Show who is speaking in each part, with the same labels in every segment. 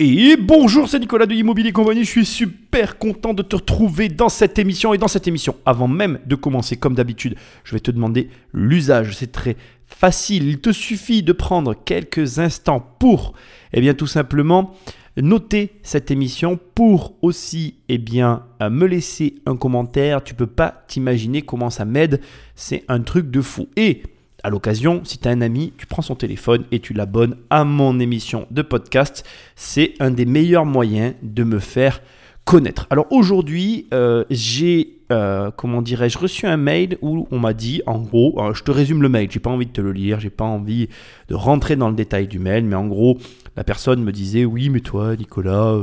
Speaker 1: Et bonjour, c'est Nicolas de Immobilier Compagnie. Je suis super content de te retrouver dans cette émission. Et dans cette émission, avant même de commencer, comme d'habitude, je vais te demander l'usage. C'est très facile. Il te suffit de prendre quelques instants pour, eh bien, tout simplement, noter cette émission pour aussi, eh bien, euh, me laisser un commentaire. Tu peux pas t'imaginer comment ça m'aide. C'est un truc de fou. Et à l'occasion, si tu un ami, tu prends son téléphone et tu l'abonnes à mon émission de podcast. C'est un des meilleurs moyens de me faire connaître. Alors aujourd'hui, euh, j'ai, euh, comment dirais-je, reçu un mail où on m'a dit, en gros, euh, je te résume le mail, j'ai pas envie de te le lire, j'ai pas envie de rentrer dans le détail du mail, mais en gros, la personne me disait, oui, mais toi, Nicolas,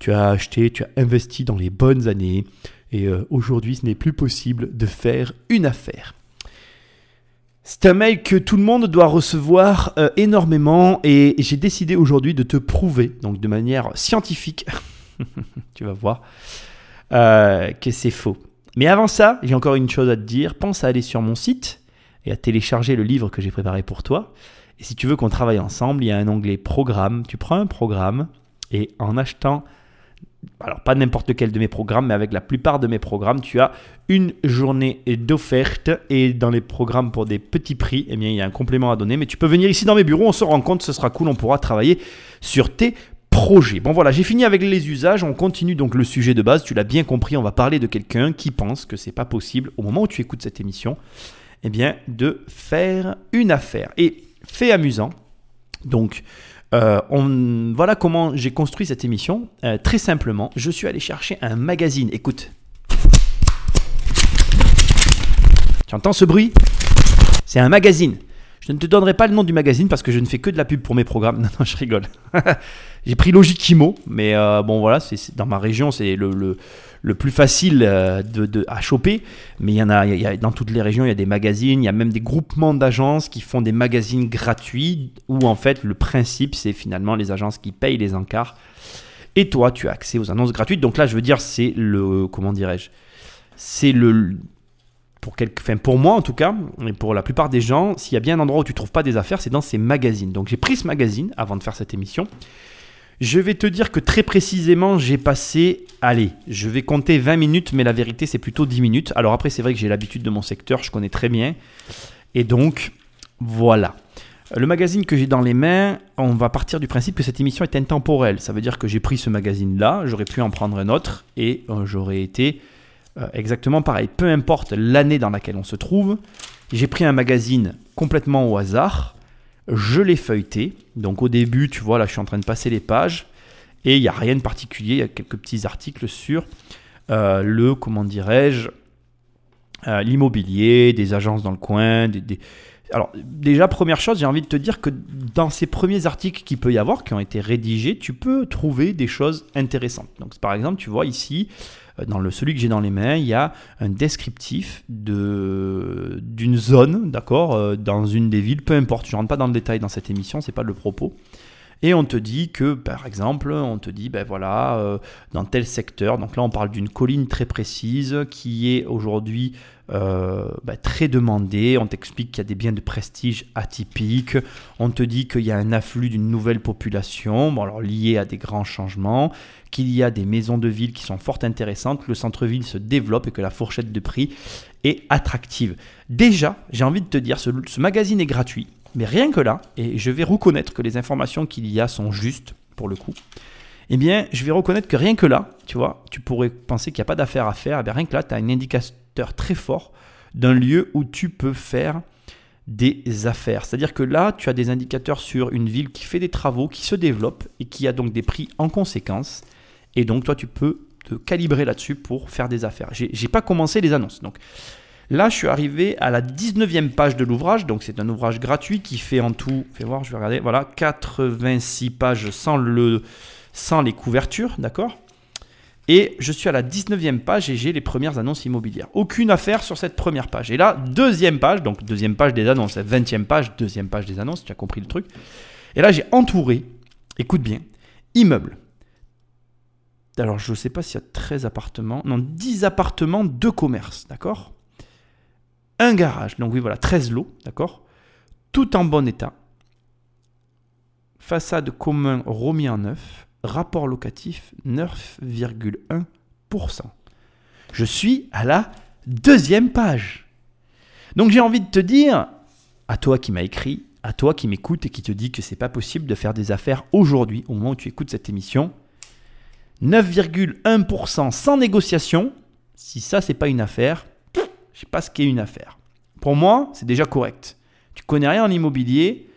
Speaker 1: tu as acheté, tu as investi dans les bonnes années, et aujourd'hui, ce n'est plus possible de faire une affaire. C'est un mail que tout le monde doit recevoir euh, énormément et, j'ai décidé aujourd'hui de te prouver, donc de manière scientifique, tu vas voir, euh, que c'est faux. Mais avant ça, j'ai encore une chose à te dire. Pense à aller sur mon site et à télécharger le livre que j'ai préparé pour toi. Et si tu veux qu'on travaille ensemble, il y a un onglet programme. Tu prends un programme et en achetant alors pas n'importe lequel de mes programmes, mais avec la plupart de mes programmes, tu as une journée d'offerte et dans les programmes pour des petits prix, eh bien, il y a un complément à donner. Mais tu peux venir ici dans mes bureaux, on se rend compte, ce sera cool, on pourra travailler sur tes projets. Bon voilà, j'ai fini avec les usages, on continue donc le sujet de base, tu l'as bien compris, on va parler de quelqu'un qui pense que c'est pas possible au moment où tu écoutes cette émission, eh bien, de faire une affaire. Et fait amusant, donc euh, on, voilà comment j'ai construit cette émission. Euh, très simplement, je suis allé chercher un magazine. Écoute. Tu entends ce bruit? C'est un magazine. Je ne te donnerai pas le nom du magazine parce que je ne fais que de la pub pour mes programmes. Non, non, je rigole. J'ai pris Logikimo, mais euh, bon, voilà, c'est, dans ma région, c'est le, plus facile euh, à choper. Mais il y en a, dans toutes les régions, il y a des magazines, il y a même des groupements d'agences qui font des magazines gratuits où en fait, le principe, c'est finalement les agences qui payent les encarts. Et toi, tu as accès aux annonces gratuites. Donc là, je veux dire, c'est le. Comment dirais-je C'est le pour, pour moi en tout cas, et pour la plupart des gens, s'il y a bien un endroit où tu ne trouves pas des affaires, c'est dans ces magazines. Donc j'ai pris ce magazine avant de faire cette émission. Je vais te dire que très précisément, j'ai passé, allez, je vais compter 20 minutes, mais la vérité c'est plutôt 10 minutes. Alors après, c'est vrai que j'ai l'habitude de mon secteur, je connais très bien. Et donc, voilà. Le magazine que j'ai dans les mains, on va partir du principe que cette émission est intemporelle. Ça veut dire que j'ai pris ce magazine-là, j'aurais pu en prendre un autre, et euh, j'aurais été euh, exactement pareil. Peu importe l'année dans laquelle on se trouve, j'ai pris un magazine complètement au hasard, je l'ai feuilleté. Donc au début, tu vois, là je suis en train de passer les pages et il n'y a rien de particulier, il y a quelques petits articles sur euh, le, comment dirais-je, euh, l'immobilier, des agences dans le coin, des, Alors déjà, première chose, j'ai envie de te dire que dans ces premiers articles qu'il peut y avoir, qui ont été rédigés, tu peux trouver des choses intéressantes. Donc par exemple, tu vois ici, euh, dans le, celui que j'ai dans les mains, il y a un descriptif d'une zone, d'accord, euh, dans une des villes, peu importe, je ne rentre pas dans le détail dans cette émission, c'est pas le propos. Et on te dit que, par exemple, on te dit, ben voilà, euh, dans tel secteur, donc là on parle d'une colline très précise qui est aujourd'hui euh, ben, très demandée. On t'explique qu'il y a des biens de prestige atypiques. On te dit qu'il y a un afflux d'une nouvelle population, bon, alors lié à des grands changements, qu'il y a des maisons de ville qui sont fort intéressantes, que le centre-ville se développe et que la fourchette de prix est attractive. Déjà, j'ai envie de te dire, ce magazine est gratuit. Mais rien que là, et je vais reconnaître que les informations qu'il y a sont justes, pour le coup, eh bien, je vais reconnaître que rien que là, tu vois, tu pourrais penser qu'il n'y a pas d'affaires à faire, eh bien, rien que là, tu as un indicateur très fort d'un lieu où tu peux faire des affaires. C'est-à-dire que là, tu as des indicateurs sur une ville qui fait des travaux, qui se développe et qui a donc des prix en conséquence. Et donc, toi, tu peux te calibrer là-dessus pour faire des affaires. J'ai pas commencé les annonces. Donc, Là, je suis arrivé à la 19e page de l'ouvrage. Donc, c'est un ouvrage gratuit qui fait en tout, fais voir, je vais regarder, voilà, 86 pages sans, le, sans les couvertures, d'accord? Et je suis à la 19e page et j'ai les premières annonces immobilières. Aucune affaire sur cette première page. Et là, deuxième page, donc deuxième page des annonces, 20e page, deuxième page des annonces, tu as compris le truc. Et là, j'ai entouré, écoute bien, immeuble. Alors, je ne sais pas s'il y a 13 appartements, non, 10 appartements de commerce, d'accord? Un garage. Donc oui, voilà, 13 lots, d'accord? Tout en bon état. Façade commun remis en neuf. rapport locatif 9,1%. Je suis à la deuxième page. Donc j'ai envie de te dire, à toi qui m'as écrit, à toi qui m'écoute et qui te dit que c'est pas possible de faire des affaires aujourd'hui, au moment où tu écoutes cette émission, 9,1% sans négociation, si ça c'est pas une affaire, je sais pas ce qu'est une affaire. Pour moi, c'est déjà correct. Tu connais rien en immobilier,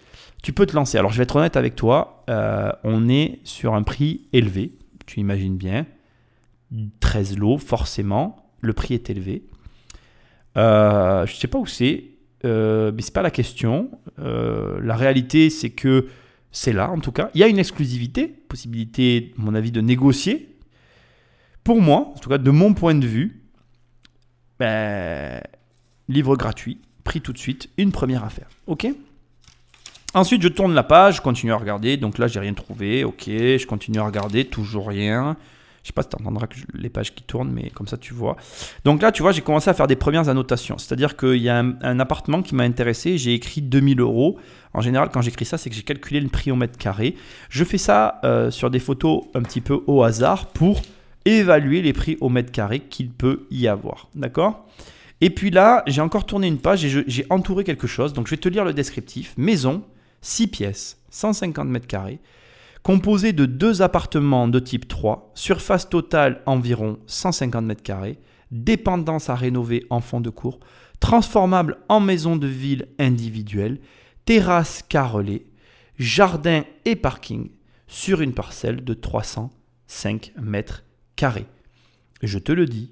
Speaker 1: tu peux te lancer. Alors je vais être honnête avec toi, euh, on est sur un prix élevé, tu imagines bien. 13 lots, forcément, le prix est élevé. Euh, je sais pas où c'est, euh, mais c'est pas la question. Euh, la réalité, c'est que c'est là, en tout cas. Il y a une exclusivité, possibilité, à mon avis, de négocier. Pour moi, en tout cas, de mon point de vue, ben, livre gratuit, pris tout de suite, une première affaire. OK Ensuite, je tourne la page, je continue à regarder. Donc là, j'ai rien trouvé. Ok, je continue à regarder, toujours rien. Je sais pas si tu entendras les pages qui tournent, mais comme ça tu vois. Donc là, tu vois, j'ai commencé à faire des premières annotations. C'est-à-dire qu'il y a un, appartement qui m'a intéressé, j'ai écrit 2000 euros. En général, quand j'écris ça, c'est que j'ai calculé le prix au mètre carré. Je fais ça euh, sur des photos un petit peu au hasard pour évaluer les prix au mètre carré qu'il peut y avoir. D'accord? Et puis là, j'ai encore tourné une page et j'ai entouré quelque chose. Donc je vais te lire le descriptif. Maison, 6 pièces, 150 mètres carrés composé de deux appartements de type 3, surface totale environ 150 m2, dépendance à rénover en fond de cours, transformable en maison de ville individuelle, terrasse carrelée, jardin et parking sur une parcelle de 305 mètres carrés. Je te le dis,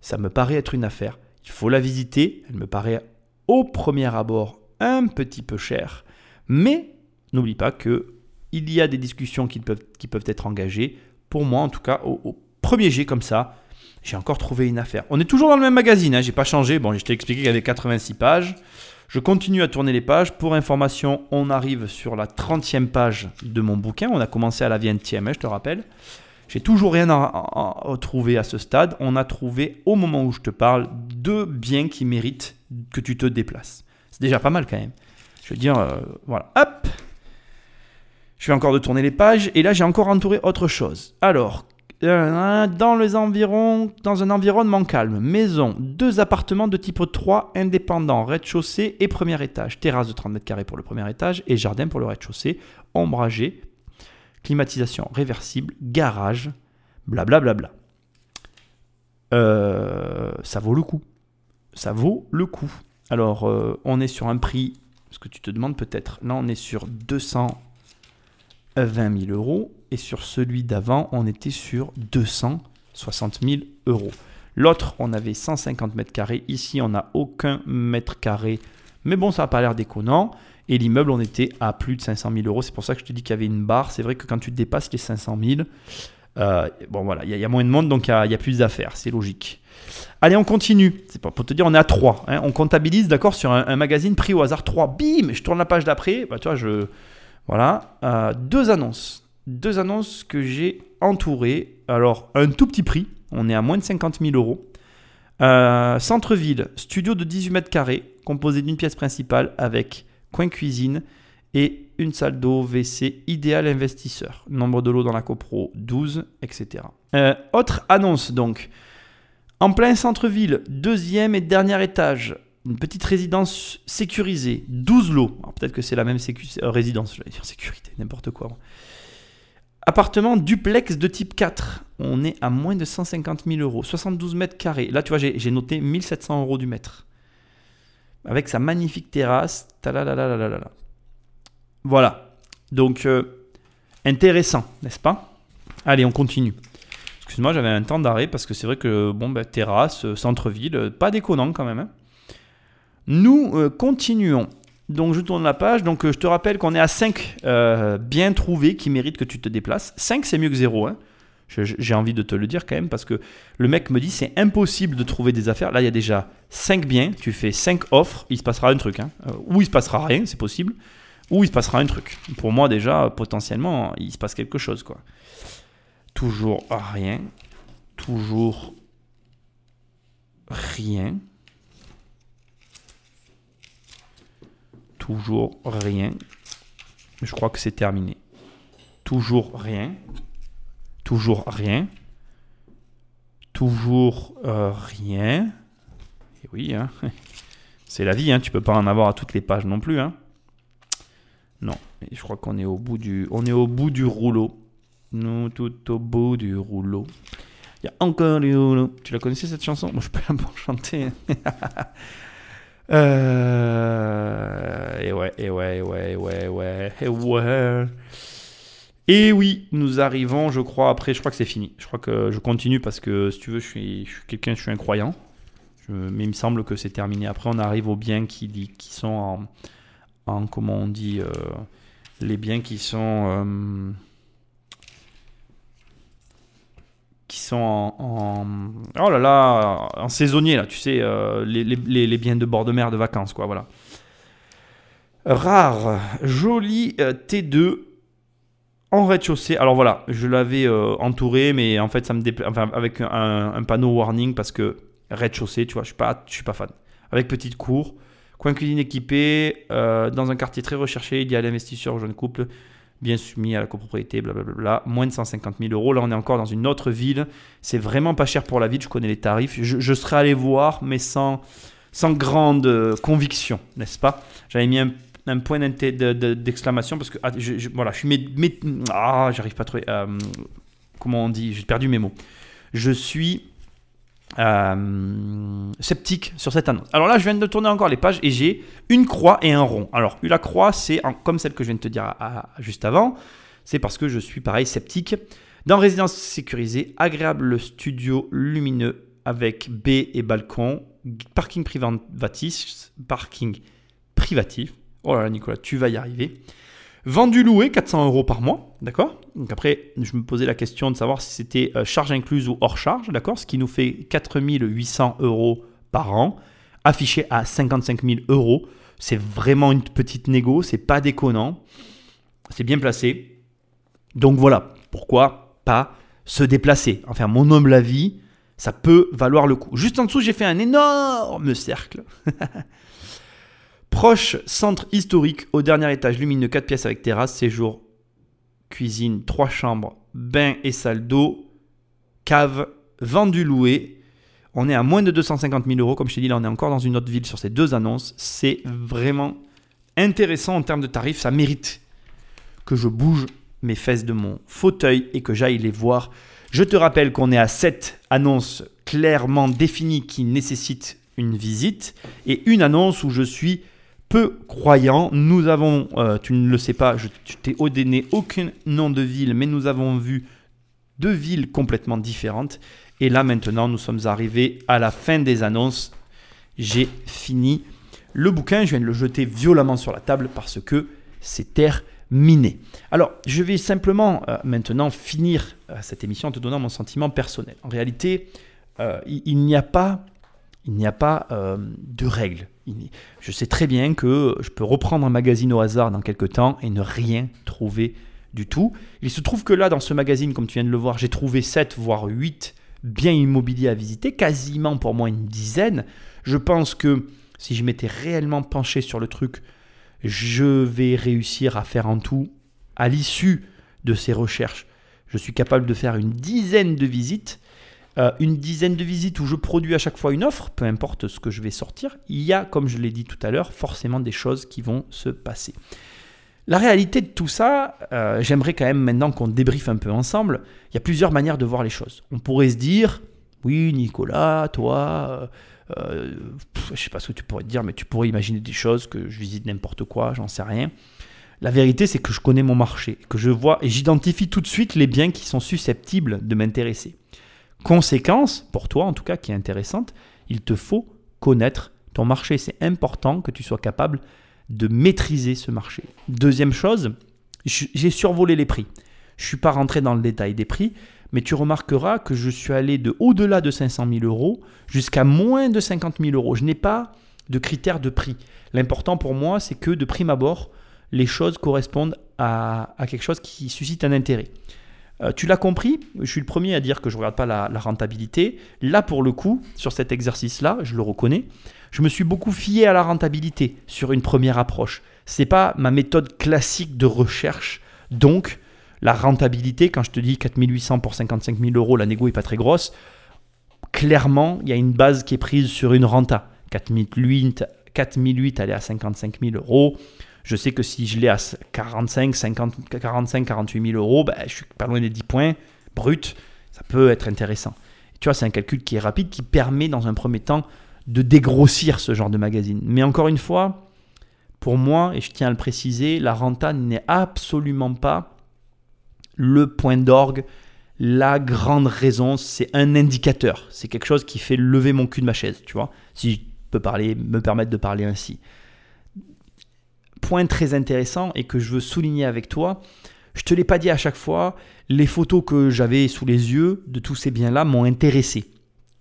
Speaker 1: ça me paraît être une affaire. Il faut la visiter. Elle me paraît au premier abord un petit peu chère. Mais n'oublie pas que il y a des discussions qui peuvent, qui peuvent être engagées. Pour moi, en tout cas, au, premier jet comme ça, j'ai encore trouvé une affaire. On est toujours dans le même magazine, hein, j'ai pas changé. Bon, je t'ai expliqué qu'il y avait 86 pages. Je continue à tourner les pages. Pour information, on arrive sur la 30e page de mon bouquin. On a commencé à la 20e, hein, je te rappelle. J'ai toujours rien à, trouver à ce stade. On a trouvé, au moment où je te parle, deux biens qui méritent que tu te déplaces. C'est déjà pas mal quand même. Je veux dire, euh, voilà. Hop je vais encore de tourner les pages et là j'ai encore entouré autre chose. Alors, euh, dans les environs, dans un environnement calme, maison, deux appartements de type 3 indépendants, rez-de-chaussée et premier étage, terrasse de 30 mètres carrés pour le premier étage et jardin pour le rez-de-chaussée, ombragé, climatisation réversible, garage, blablabla. Bla, bla, bla. Euh, ça vaut le coup. Ça vaut le coup. Alors, euh, on est sur un prix, ce que tu te demandes peut-être, là on est sur 200 20 000 euros et sur celui d'avant, on était sur 260 000 euros. L'autre, on avait 150 mètres carrés. Ici, on n'a aucun mètre carré. Mais bon, ça n'a pas l'air déconnant. Et l'immeuble, on était à plus de 500 000 euros. C'est pour ça que je te dis qu'il y avait une barre. C'est vrai que quand tu dépasses les 500 000, euh, bon voilà, il y, a moins de monde, donc il y, a plus d'affaires. C'est logique. Allez, on continue. C'est pas pour te dire, on est à 3. Hein. On comptabilise, d'accord, sur un, magazine pris au hasard 3. Bim Je tourne la page d'après. Bah, tu vois, je, voilà, euh, deux annonces. Deux annonces que j'ai entourées. Alors, un tout petit prix, on est à moins de 50 000 euros. Euh, centre-ville, studio de 18 mètres carrés, composé d'une pièce principale avec coin cuisine et une salle d'eau WC idéal investisseur. Nombre de lots dans la copro 12, etc. Euh, autre annonce donc. En plein centre-ville, deuxième et dernier étage, une petite résidence sécurisée, 12 lots. Peut-être que c'est la même euh, résidence, je vais dire sécurité, n'importe quoi. Appartement duplex de type 4. On est à moins de 150 000 euros. 72 mètres carrés. Là, tu vois, j'ai noté 1700 euros du mètre. Avec sa magnifique terrasse. Voilà. Donc, euh, intéressant, n'est-ce pas? Allez, on continue. Excuse-moi, j'avais un temps d'arrêt parce que c'est vrai que, bon, ben, terrasse, euh, centre-ville, pas déconnant quand même. Hein. Nous euh, continuons. Donc je tourne la page. Donc euh, je te rappelle qu'on est à 5 euh, bien trouvés qui méritent que tu te déplaces. 5 c'est mieux que 0. Hein. J'ai envie de te le dire quand même parce que le mec me dit c'est impossible de trouver des affaires. Là il y a déjà 5 biens, tu fais 5 offres, il se passera un truc. Hein. ou il se passera rien, c'est possible. Ou il se passera un truc. Pour moi déjà potentiellement il se passe quelque chose quoi. Toujours rien. Toujours rien. Toujours rien. Je crois que c'est terminé. Toujours rien. Toujours rien. Toujours euh, rien. Et oui, hein. c'est la vie, hein. tu peux pas en avoir à toutes les pages non plus. Hein. Non, je crois qu'on est au bout du, on est au bout du rouleau. Nous, tout au bout du rouleau. Il y a encore du rouleau. Tu la connaissais cette chanson? Moi, je peux la chanter. euh... Et ouais, et ouais, et ouais, et ouais, ouais, et ouais. Et oui, nous arrivons, je crois, après, je crois que c'est fini. Je crois que je continue parce que, si tu veux, je suis, je quelqu'un, je suis un croyant. mais il me semble que c'est terminé. Après, on arrive aux biens qui, qui sont en, en comment on dit, euh, les biens qui sont... Euh, qui sont en, oh là là en saisonnier là tu sais euh, les, les, les, biens de bord de mer de vacances quoi voilà rare joli T2 en rez-de-chaussée. Alors voilà, je l'avais euh, entouré, mais en fait, ça me enfin, avec un, panneau warning parce que rez-de-chaussée, tu vois, je suis pas, suis pas fan. Avec petite cour, coin cuisine équipé, euh, dans un quartier très recherché, il y a l'investisseur jeune couple, bien soumis à la copropriété, blablabla, moins de 150 000 euros. Là, on est encore dans une autre ville. C'est vraiment pas cher pour la ville, je connais les tarifs. Je, je serais allé voir, mais sans, sans grande euh, conviction, n'est-ce pas? J'avais mis un un point d'exclamation parce que ah, je, voilà, je suis ah, j'arrive pas trop. Euh, comment on dit J'ai perdu mes mots. Je suis euh, sceptique sur cette annonce. Alors là, je viens de tourner encore les pages et j'ai une croix et un rond. Alors, la croix, c'est comme celle que je viens de te dire juste avant. C'est parce que je suis pareil sceptique. Dans résidence sécurisée, agréable studio lumineux avec baie et balcon, parking parking privatif, Oh là là, Nicolas, tu vas y arriver. Vendu loué, 400 euros par mois, d'accord? Donc après, je me posais la question de savoir si c'était euh, charge incluse ou hors charge, d'accord? Ce qui nous fait 4800 euros par an, affiché à 55 000 euros. C'est vraiment une petite négo, c'est pas déconnant, c'est bien placé. Donc voilà, pourquoi pas se déplacer? Enfin, mon homme la vie, ça peut valoir le coup. Juste en dessous, j'ai fait un énorme cercle. Proche centre historique au dernier étage, lumineux 4 pièces avec terrasse, séjour, cuisine, 3 chambres, bain et salle d'eau, cave, vendu loué. On est à moins de 250 000 euros. Comme je t'ai dit, là, on est encore dans une autre ville sur ces deux annonces. C'est vraiment intéressant en termes de tarifs. Ça mérite que je bouge mes fesses de mon fauteuil et que j'aille les voir. Je te rappelle qu'on est à 7 annonces clairement définies qui nécessitent une visite et une annonce où je suis peu croyants. Nous avons, euh, tu ne le sais pas, je, t'ai donné aucun nom de ville, mais nous avons vu deux villes complètement différentes. Et là maintenant, nous sommes arrivés à la fin des annonces. J'ai fini le bouquin, je viens de le jeter violemment sur la table parce que c'est terminé. Alors, je vais simplement euh, maintenant finir euh, cette émission en te donnant mon sentiment personnel. En réalité, il n'y a pas il n'y a pas de règles. Je sais très bien que je peux reprendre un magazine au hasard dans quelques temps et ne rien trouver du tout. Il se trouve que là, dans ce magazine, comme tu viens de le voir, j'ai trouvé 7 voire 8 biens immobiliers à visiter, quasiment pour moi une dizaine. Je pense que si je m'étais réellement penché sur le truc, je vais réussir à faire en tout, à l'issue de ces recherches, je suis capable de faire une dizaine de visites euh, une dizaine de visites où je produis à chaque fois une offre, peu importe ce que je vais sortir, il y a, comme je l'ai dit tout à l'heure, forcément des choses qui vont se passer. La réalité de tout ça, euh, j'aimerais quand même maintenant qu'on débriefe un peu ensemble. Il y a plusieurs manières de voir les choses. On pourrait se dire, oui Nicolas, toi, euh, je ne sais pas ce que tu pourrais te dire, mais tu pourrais imaginer des choses, que je visite n'importe quoi, j'en sais rien. La vérité, c'est que je connais mon marché, que je vois et j'identifie tout de suite les biens qui sont susceptibles de m'intéresser. Conséquence, pour toi en tout cas, qui est intéressante, il te faut connaître ton marché. C'est important que tu sois capable de maîtriser ce marché. Deuxième chose, j'ai survolé les prix. Je ne suis pas rentré dans le détail des prix, mais tu remarqueras que je suis allé de au-delà de 500 000 euros jusqu'à moins de 50 000 euros. Je n'ai pas de critères de prix. L'important pour moi, c'est que de prime abord, les choses correspondent à, à quelque chose qui suscite un intérêt. Euh, tu l'as compris, je suis le premier à dire que je ne regarde pas la, rentabilité. Là, pour le coup, sur cet exercice-là, je le reconnais, je me suis beaucoup fié à la rentabilité sur une première approche. Ce n'est pas ma méthode classique de recherche, donc La rentabilité, quand je te dis 4800 pour 55 000 euros, la négo est pas très grosse. Clairement, il y a une base qui est prise sur une renta. 4008, 4008 elle est à 55 000 euros. Je sais que si je l'ai à 45, 50, 45, 48 000 euros, ben, je suis pas loin des 10 points brut. Ça peut être intéressant. tu vois, c'est un calcul qui est rapide, qui permet dans un premier temps de dégrossir ce genre de magazine. Mais encore une fois, pour moi, et je tiens à le préciser, la renta n'est absolument pas le point d'orgue, la grande raison, c'est un indicateur. C'est quelque chose qui fait lever mon cul de ma chaise, tu vois, si je peux parler, me permettre de parler ainsi. Point très intéressant et que je veux souligner avec toi, je te l'ai pas dit à chaque fois, les photos que j'avais sous les yeux de tous ces biens-là m'ont intéressé.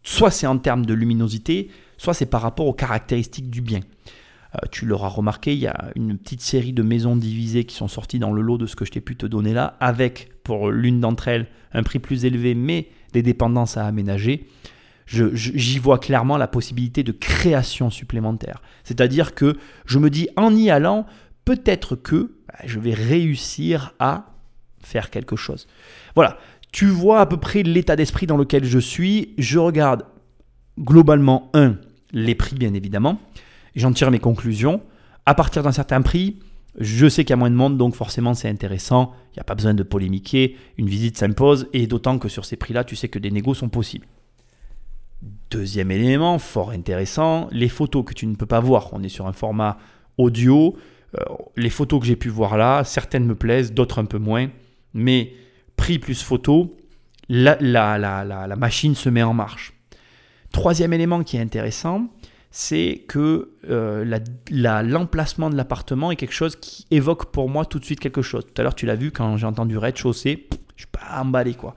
Speaker 1: Soit c'est en termes de luminosité, soit c'est par rapport aux caractéristiques du bien. Euh, tu l'auras remarqué, il y a une petite série de maisons divisées qui sont sorties dans le lot de ce que je t'ai pu te donner là, avec pour l'une d'entre elles un prix plus élevé, mais des dépendances à aménager. J'y vois clairement la possibilité de création supplémentaire. C'est-à-dire que je me dis en y allant, peut-être que bah, je vais réussir à faire quelque chose. Voilà, tu vois à peu près l'état d'esprit dans lequel je suis. Je regarde globalement, un, les prix bien évidemment. J'en tire mes conclusions. À partir d'un certain prix, je sais qu'il y a moins de monde, donc forcément c'est intéressant. Il n'y a pas besoin de polémiquer. Une visite s'impose, et d'autant que sur ces prix-là, tu sais que des négos sont possibles. Deuxième élément, fort intéressant, les photos que tu ne peux pas voir. On est sur un format audio. Euh, les photos que j'ai pu voir là, certaines me plaisent, d'autres un peu moins. Mais prix plus photo, la, la, la machine se met en marche. Troisième élément qui est intéressant, c'est que euh, l'emplacement de l'appartement est quelque chose qui évoque pour moi tout de suite quelque chose. Tout à l'heure, tu l'as vu quand j'ai entendu rez-de-chaussée, je suis pas emballé quoi.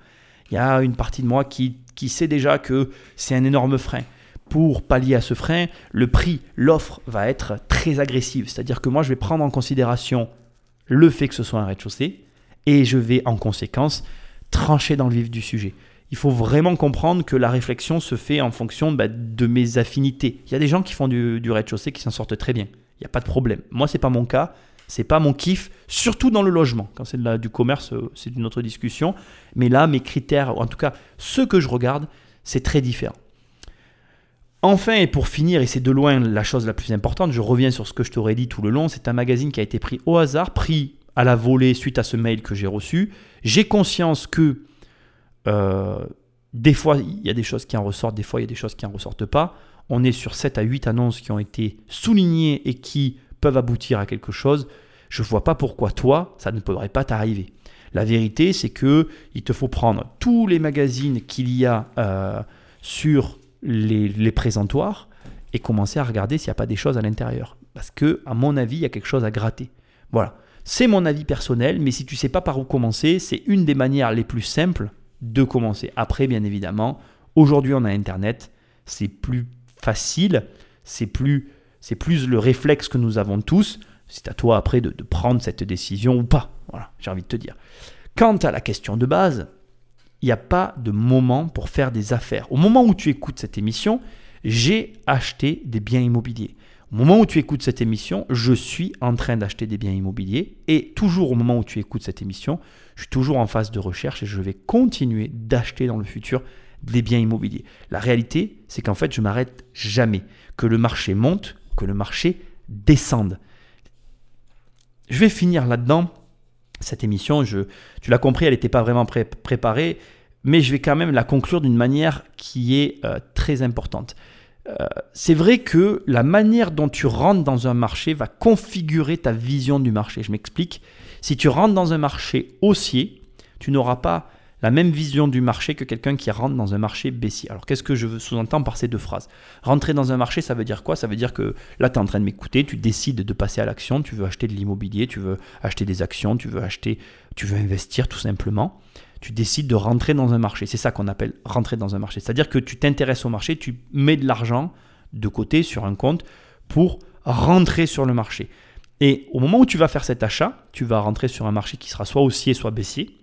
Speaker 1: Il y a une partie de moi qui, qui sait déjà que c'est un énorme frein. Pour pallier à ce frein, le prix, l'offre va être très agressive. C'est-à-dire que moi, je vais prendre en considération le fait que ce soit un rez-de-chaussée et je vais en conséquence trancher dans le vif du sujet il faut vraiment comprendre que la réflexion se fait en fonction bah, de mes affinités. Il y a des gens qui font du, rez-de-chaussée qui s'en sortent très bien. Il n'y a pas de problème. Moi, c'est pas mon cas. C'est pas mon kiff, surtout dans le logement. Quand c'est du commerce, euh, c'est une autre discussion. Mais là, mes critères, en tout cas, ce que je regarde, c'est très différent. Enfin, et pour finir, et c'est de loin la chose la plus importante, je reviens sur ce que je t'aurais dit tout le long, c'est un magazine qui a été pris au hasard, pris à la volée suite à ce mail que j'ai reçu. J'ai conscience que euh, des fois, il y a des choses qui en ressortent, des fois, il y a des choses qui en ressortent pas. On est sur 7 à 8 annonces qui ont été soulignées et qui peuvent aboutir à quelque chose. Je ne vois pas pourquoi toi, ça ne pourrait pas t'arriver. La vérité, c'est que il te faut prendre tous les magazines qu'il y a euh, sur les, présentoirs et commencer à regarder s'il n'y a pas des choses à l'intérieur. Parce que, à mon avis, il y a quelque chose à gratter. Voilà. C'est mon avis personnel, mais si tu ne sais pas par où commencer, c'est une des manières les plus simples de commencer. Après, bien évidemment, aujourd'hui on a Internet, c'est plus facile, c'est plus, c'est plus le réflexe que nous avons tous. C'est à toi après de, prendre cette décision ou pas. Voilà, j'ai envie de te dire. Quant à la question de base, il n'y a pas de moment pour faire des affaires. Au moment où tu écoutes cette émission, j'ai acheté des biens immobiliers. Au moment où tu écoutes cette émission, je suis en train d'acheter des biens immobiliers. Et toujours au moment où tu écoutes cette émission, je suis toujours en phase de recherche et je vais continuer d'acheter dans le futur des biens immobiliers. La réalité, c'est qu'en fait, je m'arrête jamais. Que le marché monte, que le marché descende. Je vais finir là-dedans. Cette émission, je, tu l'as compris, elle n'était pas vraiment préparée, mais je vais quand même la conclure d'une manière qui est euh, très importante. Euh, c'est vrai que la manière dont tu rentres dans un marché va configurer ta vision du marché. Je m'explique. Si tu rentres dans un marché haussier, tu n'auras pas la même vision du marché que quelqu'un qui rentre dans un marché baissier. Alors qu'est-ce que je sous-entends par ces deux phrases? Rentrer dans un marché, ça veut dire quoi? Ça veut dire que là, tu es en train de m'écouter, tu décides de passer à l'action, tu veux acheter de l'immobilier, tu veux acheter des actions, tu veux acheter, tu veux investir tout simplement tu décides de rentrer dans un marché. C'est ça qu'on appelle rentrer dans un marché. C'est-à-dire que tu t'intéresses au marché, tu mets de l'argent de côté sur un compte pour rentrer sur le marché. Et au moment où tu vas faire cet achat, tu vas rentrer sur un marché qui sera soit haussier, soit baissier.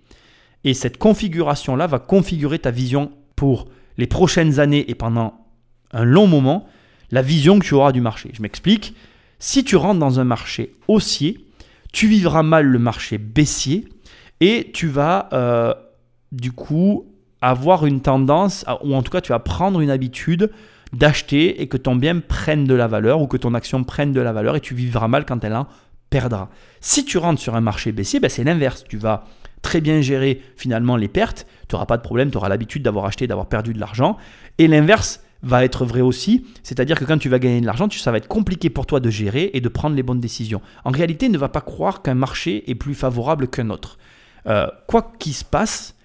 Speaker 1: Et cette configuration-là va configurer ta vision pour les prochaines années et pendant un long moment, la vision que tu auras du marché. Je m'explique. Si tu rentres dans un marché haussier, tu vivras mal le marché baissier Et tu vas, euh, du coup, avoir une tendance, ou en tout cas, tu vas prendre une habitude d'acheter et que ton bien prenne de la valeur ou que ton action prenne de la valeur et tu vivras mal quand elle en perdra. Si tu rentres sur un marché baissier, ben c'est l'inverse. Tu vas très bien gérer finalement les pertes, tu n'auras pas de problème, tu auras l'habitude d'avoir acheté, d'avoir perdu de l'argent. Et l'inverse va être vrai aussi, c'est-à-dire que quand tu vas gagner de l'argent, ça va être compliqué pour toi de gérer et de prendre les bonnes décisions. En réalité, ne va pas croire qu'un marché est plus favorable qu'un autre. Euh, quoi qu'il se passe,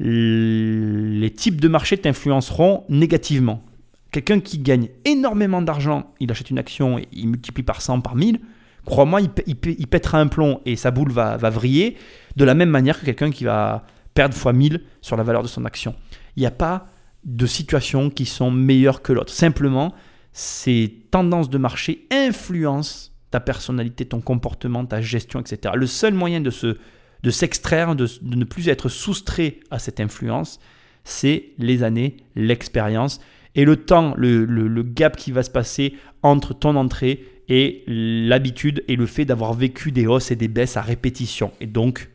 Speaker 1: les types de marchés t'influenceront négativement. Quelqu'un qui gagne énormément d'argent, il achète une action et il multiplie par 100, par 1000, crois-moi, il, pètera un plomb et sa boule va, vriller de la même manière que quelqu'un qui va perdre fois 1000 sur la valeur de son action. Il n'y a pas de situations qui sont meilleures que l'autre. Simplement, ces tendances de marché influencent ta personnalité, ton comportement, ta gestion, etc. Le seul moyen de se de s'extraire, de, ne plus être soustrait à cette influence, c'est les années, l'expérience et le temps, le, gap qui va se passer entre ton entrée et l'habitude et le fait d'avoir vécu des hausses et des baisses à répétition. Et donc,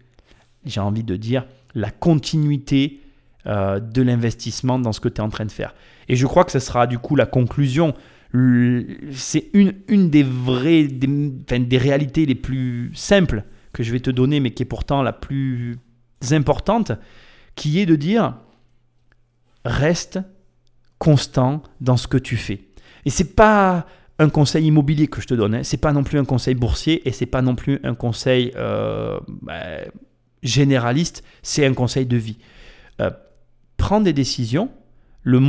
Speaker 1: j'ai envie de dire, la continuité euh, de l'investissement dans ce que tu es en train de faire. Et je crois que ce sera du coup la conclusion. C'est une, une des vraies, des, des réalités les plus simples que je vais te donner, mais qui est pourtant la plus importante, qui est de dire reste constant dans ce que tu fais. Et c'est pas un conseil immobilier que je te donne, hein. c'est pas non plus un conseil boursier et c'est pas non plus un conseil euh, bah, généraliste, c'est un conseil de vie. Euh, prends des décisions, le,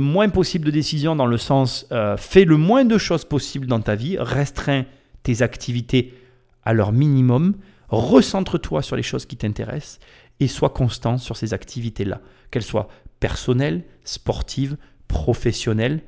Speaker 1: moins possible de décisions dans le sens euh, fais le moins de choses possible dans ta vie, restreins tes activités à leur minimum, recentre-toi sur les choses qui t'intéressent et sois constant sur ces activités-là, qu'elles soient personnelles, sportives, professionnelles,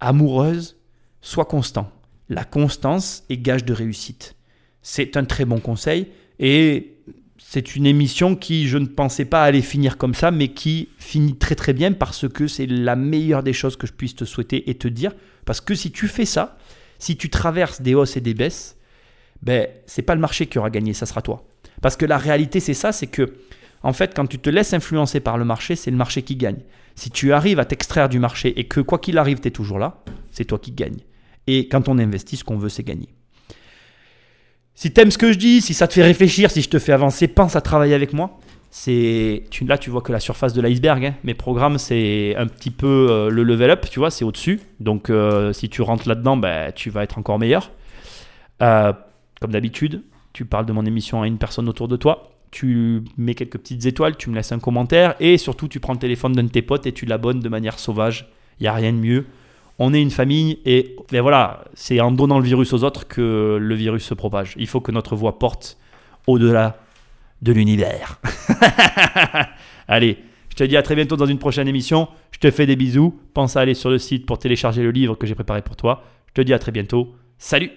Speaker 1: amoureuses, sois constant. La constance est gage de réussite. C'est un très bon conseil et c'est une émission qui, je ne pensais pas aller finir comme ça, mais qui finit très très bien parce que c'est la meilleure des choses que je puisse te souhaiter et te dire. Parce que si tu fais ça, si tu traverses des hausses et des baisses, ben, c'est pas le marché qui aura gagné, ça sera toi. Parce que la réalité, c'est ça, c'est que, en fait, quand tu te laisses influencer par le marché, c'est le marché qui gagne. Si tu arrives à t'extraire du marché et que, quoi qu'il arrive, tu es toujours là, c'est toi qui gagne. Et quand on investit, ce qu'on veut, c'est gagner. Si tu aimes ce que je dis, si ça te fait réfléchir, si je te fais avancer, pense à travailler avec moi. C'est là, tu vois que la surface de l'iceberg. Hein. Mes programmes, c'est un petit peu euh, le level up, tu vois, c'est au-dessus. Donc, euh, si tu rentres là-dedans, ben, tu vas être encore meilleur. Euh, comme d'habitude, tu parles de mon émission à une personne autour de toi. Tu mets quelques petites étoiles, tu me laisses un commentaire et surtout, tu prends le téléphone d'un de tes potes et tu l'abonnes de manière sauvage. Il n'y a rien de mieux on est une famille et ben voilà, c'est en donnant le virus aux autres que le virus se propage. Il faut que notre voix porte au-delà de l'univers. Allez, je te dis à très bientôt dans une prochaine émission. Je te fais des bisous. Pense à aller sur le site pour télécharger le livre que j'ai préparé pour toi. Je te dis à très bientôt. Salut